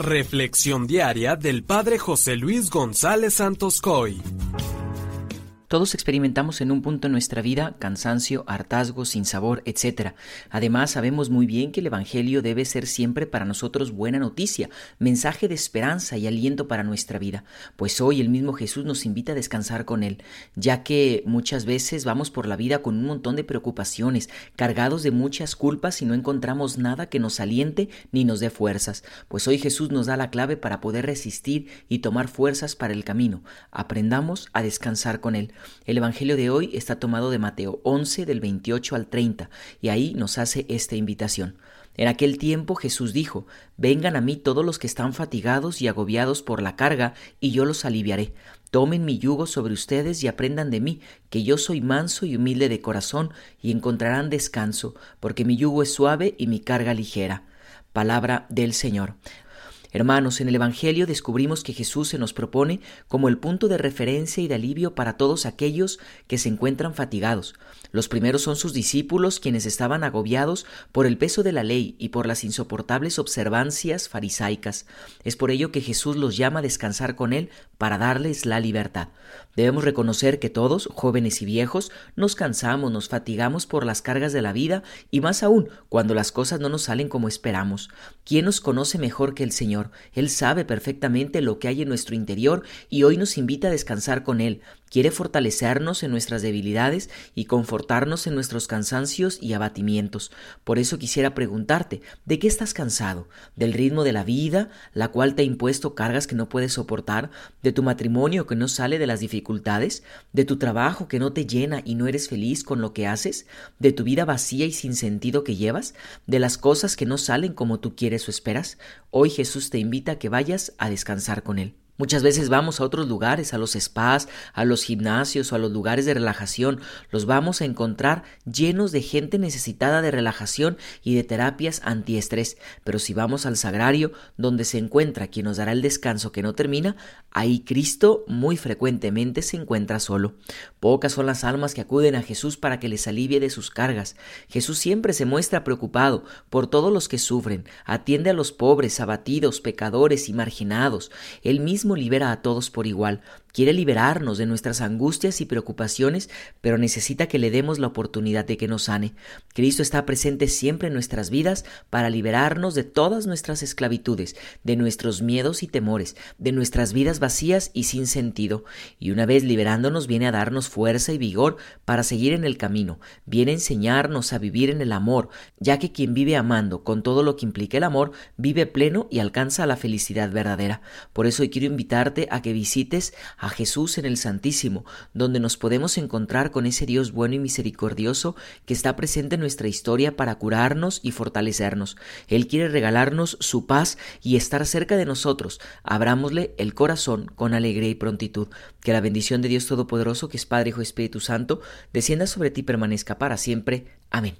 Reflexión diaria del Padre José Luis González Santos Coy. Todos experimentamos en un punto en nuestra vida cansancio, hartazgo, sinsabor, etc. Además, sabemos muy bien que el Evangelio debe ser siempre para nosotros buena noticia, mensaje de esperanza y aliento para nuestra vida, pues hoy el mismo Jesús nos invita a descansar con Él, ya que muchas veces vamos por la vida con un montón de preocupaciones, cargados de muchas culpas y no encontramos nada que nos aliente ni nos dé fuerzas, pues hoy Jesús nos da la clave para poder resistir y tomar fuerzas para el camino. Aprendamos a descansar con Él. El Evangelio de hoy está tomado de Mateo 11 del 28 al 30 y ahí nos hace esta invitación. En aquel tiempo Jesús dijo, Vengan a mí todos los que están fatigados y agobiados por la carga, y yo los aliviaré. Tomen mi yugo sobre ustedes y aprendan de mí, que yo soy manso y humilde de corazón, y encontrarán descanso, porque mi yugo es suave y mi carga ligera. Palabra del Señor. Hermanos, en el Evangelio descubrimos que Jesús se nos propone como el punto de referencia y de alivio para todos aquellos que se encuentran fatigados. Los primeros son sus discípulos, quienes estaban agobiados por el peso de la ley y por las insoportables observancias farisaicas. Es por ello que Jesús los llama a descansar con Él para darles la libertad. Debemos reconocer que todos, jóvenes y viejos, nos cansamos, nos fatigamos por las cargas de la vida y más aún cuando las cosas no nos salen como esperamos. ¿Quién nos conoce mejor que el Señor? Él sabe perfectamente lo que hay en nuestro interior y hoy nos invita a descansar con Él, quiere fortalecernos en nuestras debilidades y confortarnos en nuestros cansancios y abatimientos. Por eso quisiera preguntarte, ¿de qué estás cansado? ¿Del ritmo de la vida, la cual te ha impuesto cargas que no puedes soportar? ¿De tu matrimonio que no sale de las dificultades? ¿De tu trabajo que no te llena y no eres feliz con lo que haces? ¿De tu vida vacía y sin sentido que llevas? ¿De las cosas que no salen como tú quieres o esperas? Hoy Jesús te invita a que vayas a descansar con Él. Muchas veces vamos a otros lugares, a los spas, a los gimnasios o a los lugares de relajación. Los vamos a encontrar llenos de gente necesitada de relajación y de terapias antiestrés. Pero si vamos al sagrario, donde se encuentra quien nos dará el descanso que no termina, ahí Cristo muy frecuentemente se encuentra solo. Pocas son las almas que acuden a Jesús para que les alivie de sus cargas. Jesús siempre se muestra preocupado por todos los que sufren, atiende a los pobres, abatidos, pecadores y marginados. Él libera a todos por igual, quiere liberarnos de nuestras angustias y preocupaciones, pero necesita que le demos la oportunidad de que nos sane. Cristo está presente siempre en nuestras vidas para liberarnos de todas nuestras esclavitudes, de nuestros miedos y temores, de nuestras vidas vacías y sin sentido. Y una vez liberándonos viene a darnos fuerza y vigor para seguir en el camino, viene a enseñarnos a vivir en el amor, ya que quien vive amando con todo lo que implica el amor, vive pleno y alcanza la felicidad verdadera. Por eso hoy quiero invitarte a que visites a Jesús en el Santísimo, donde nos podemos encontrar con ese Dios bueno y misericordioso que está presente en nuestra historia para curarnos y fortalecernos. Él quiere regalarnos su paz y estar cerca de nosotros. Abrámosle el corazón con alegría y prontitud. Que la bendición de Dios Todopoderoso, que es Padre, Hijo y Espíritu Santo, descienda sobre ti y permanezca para siempre. Amén.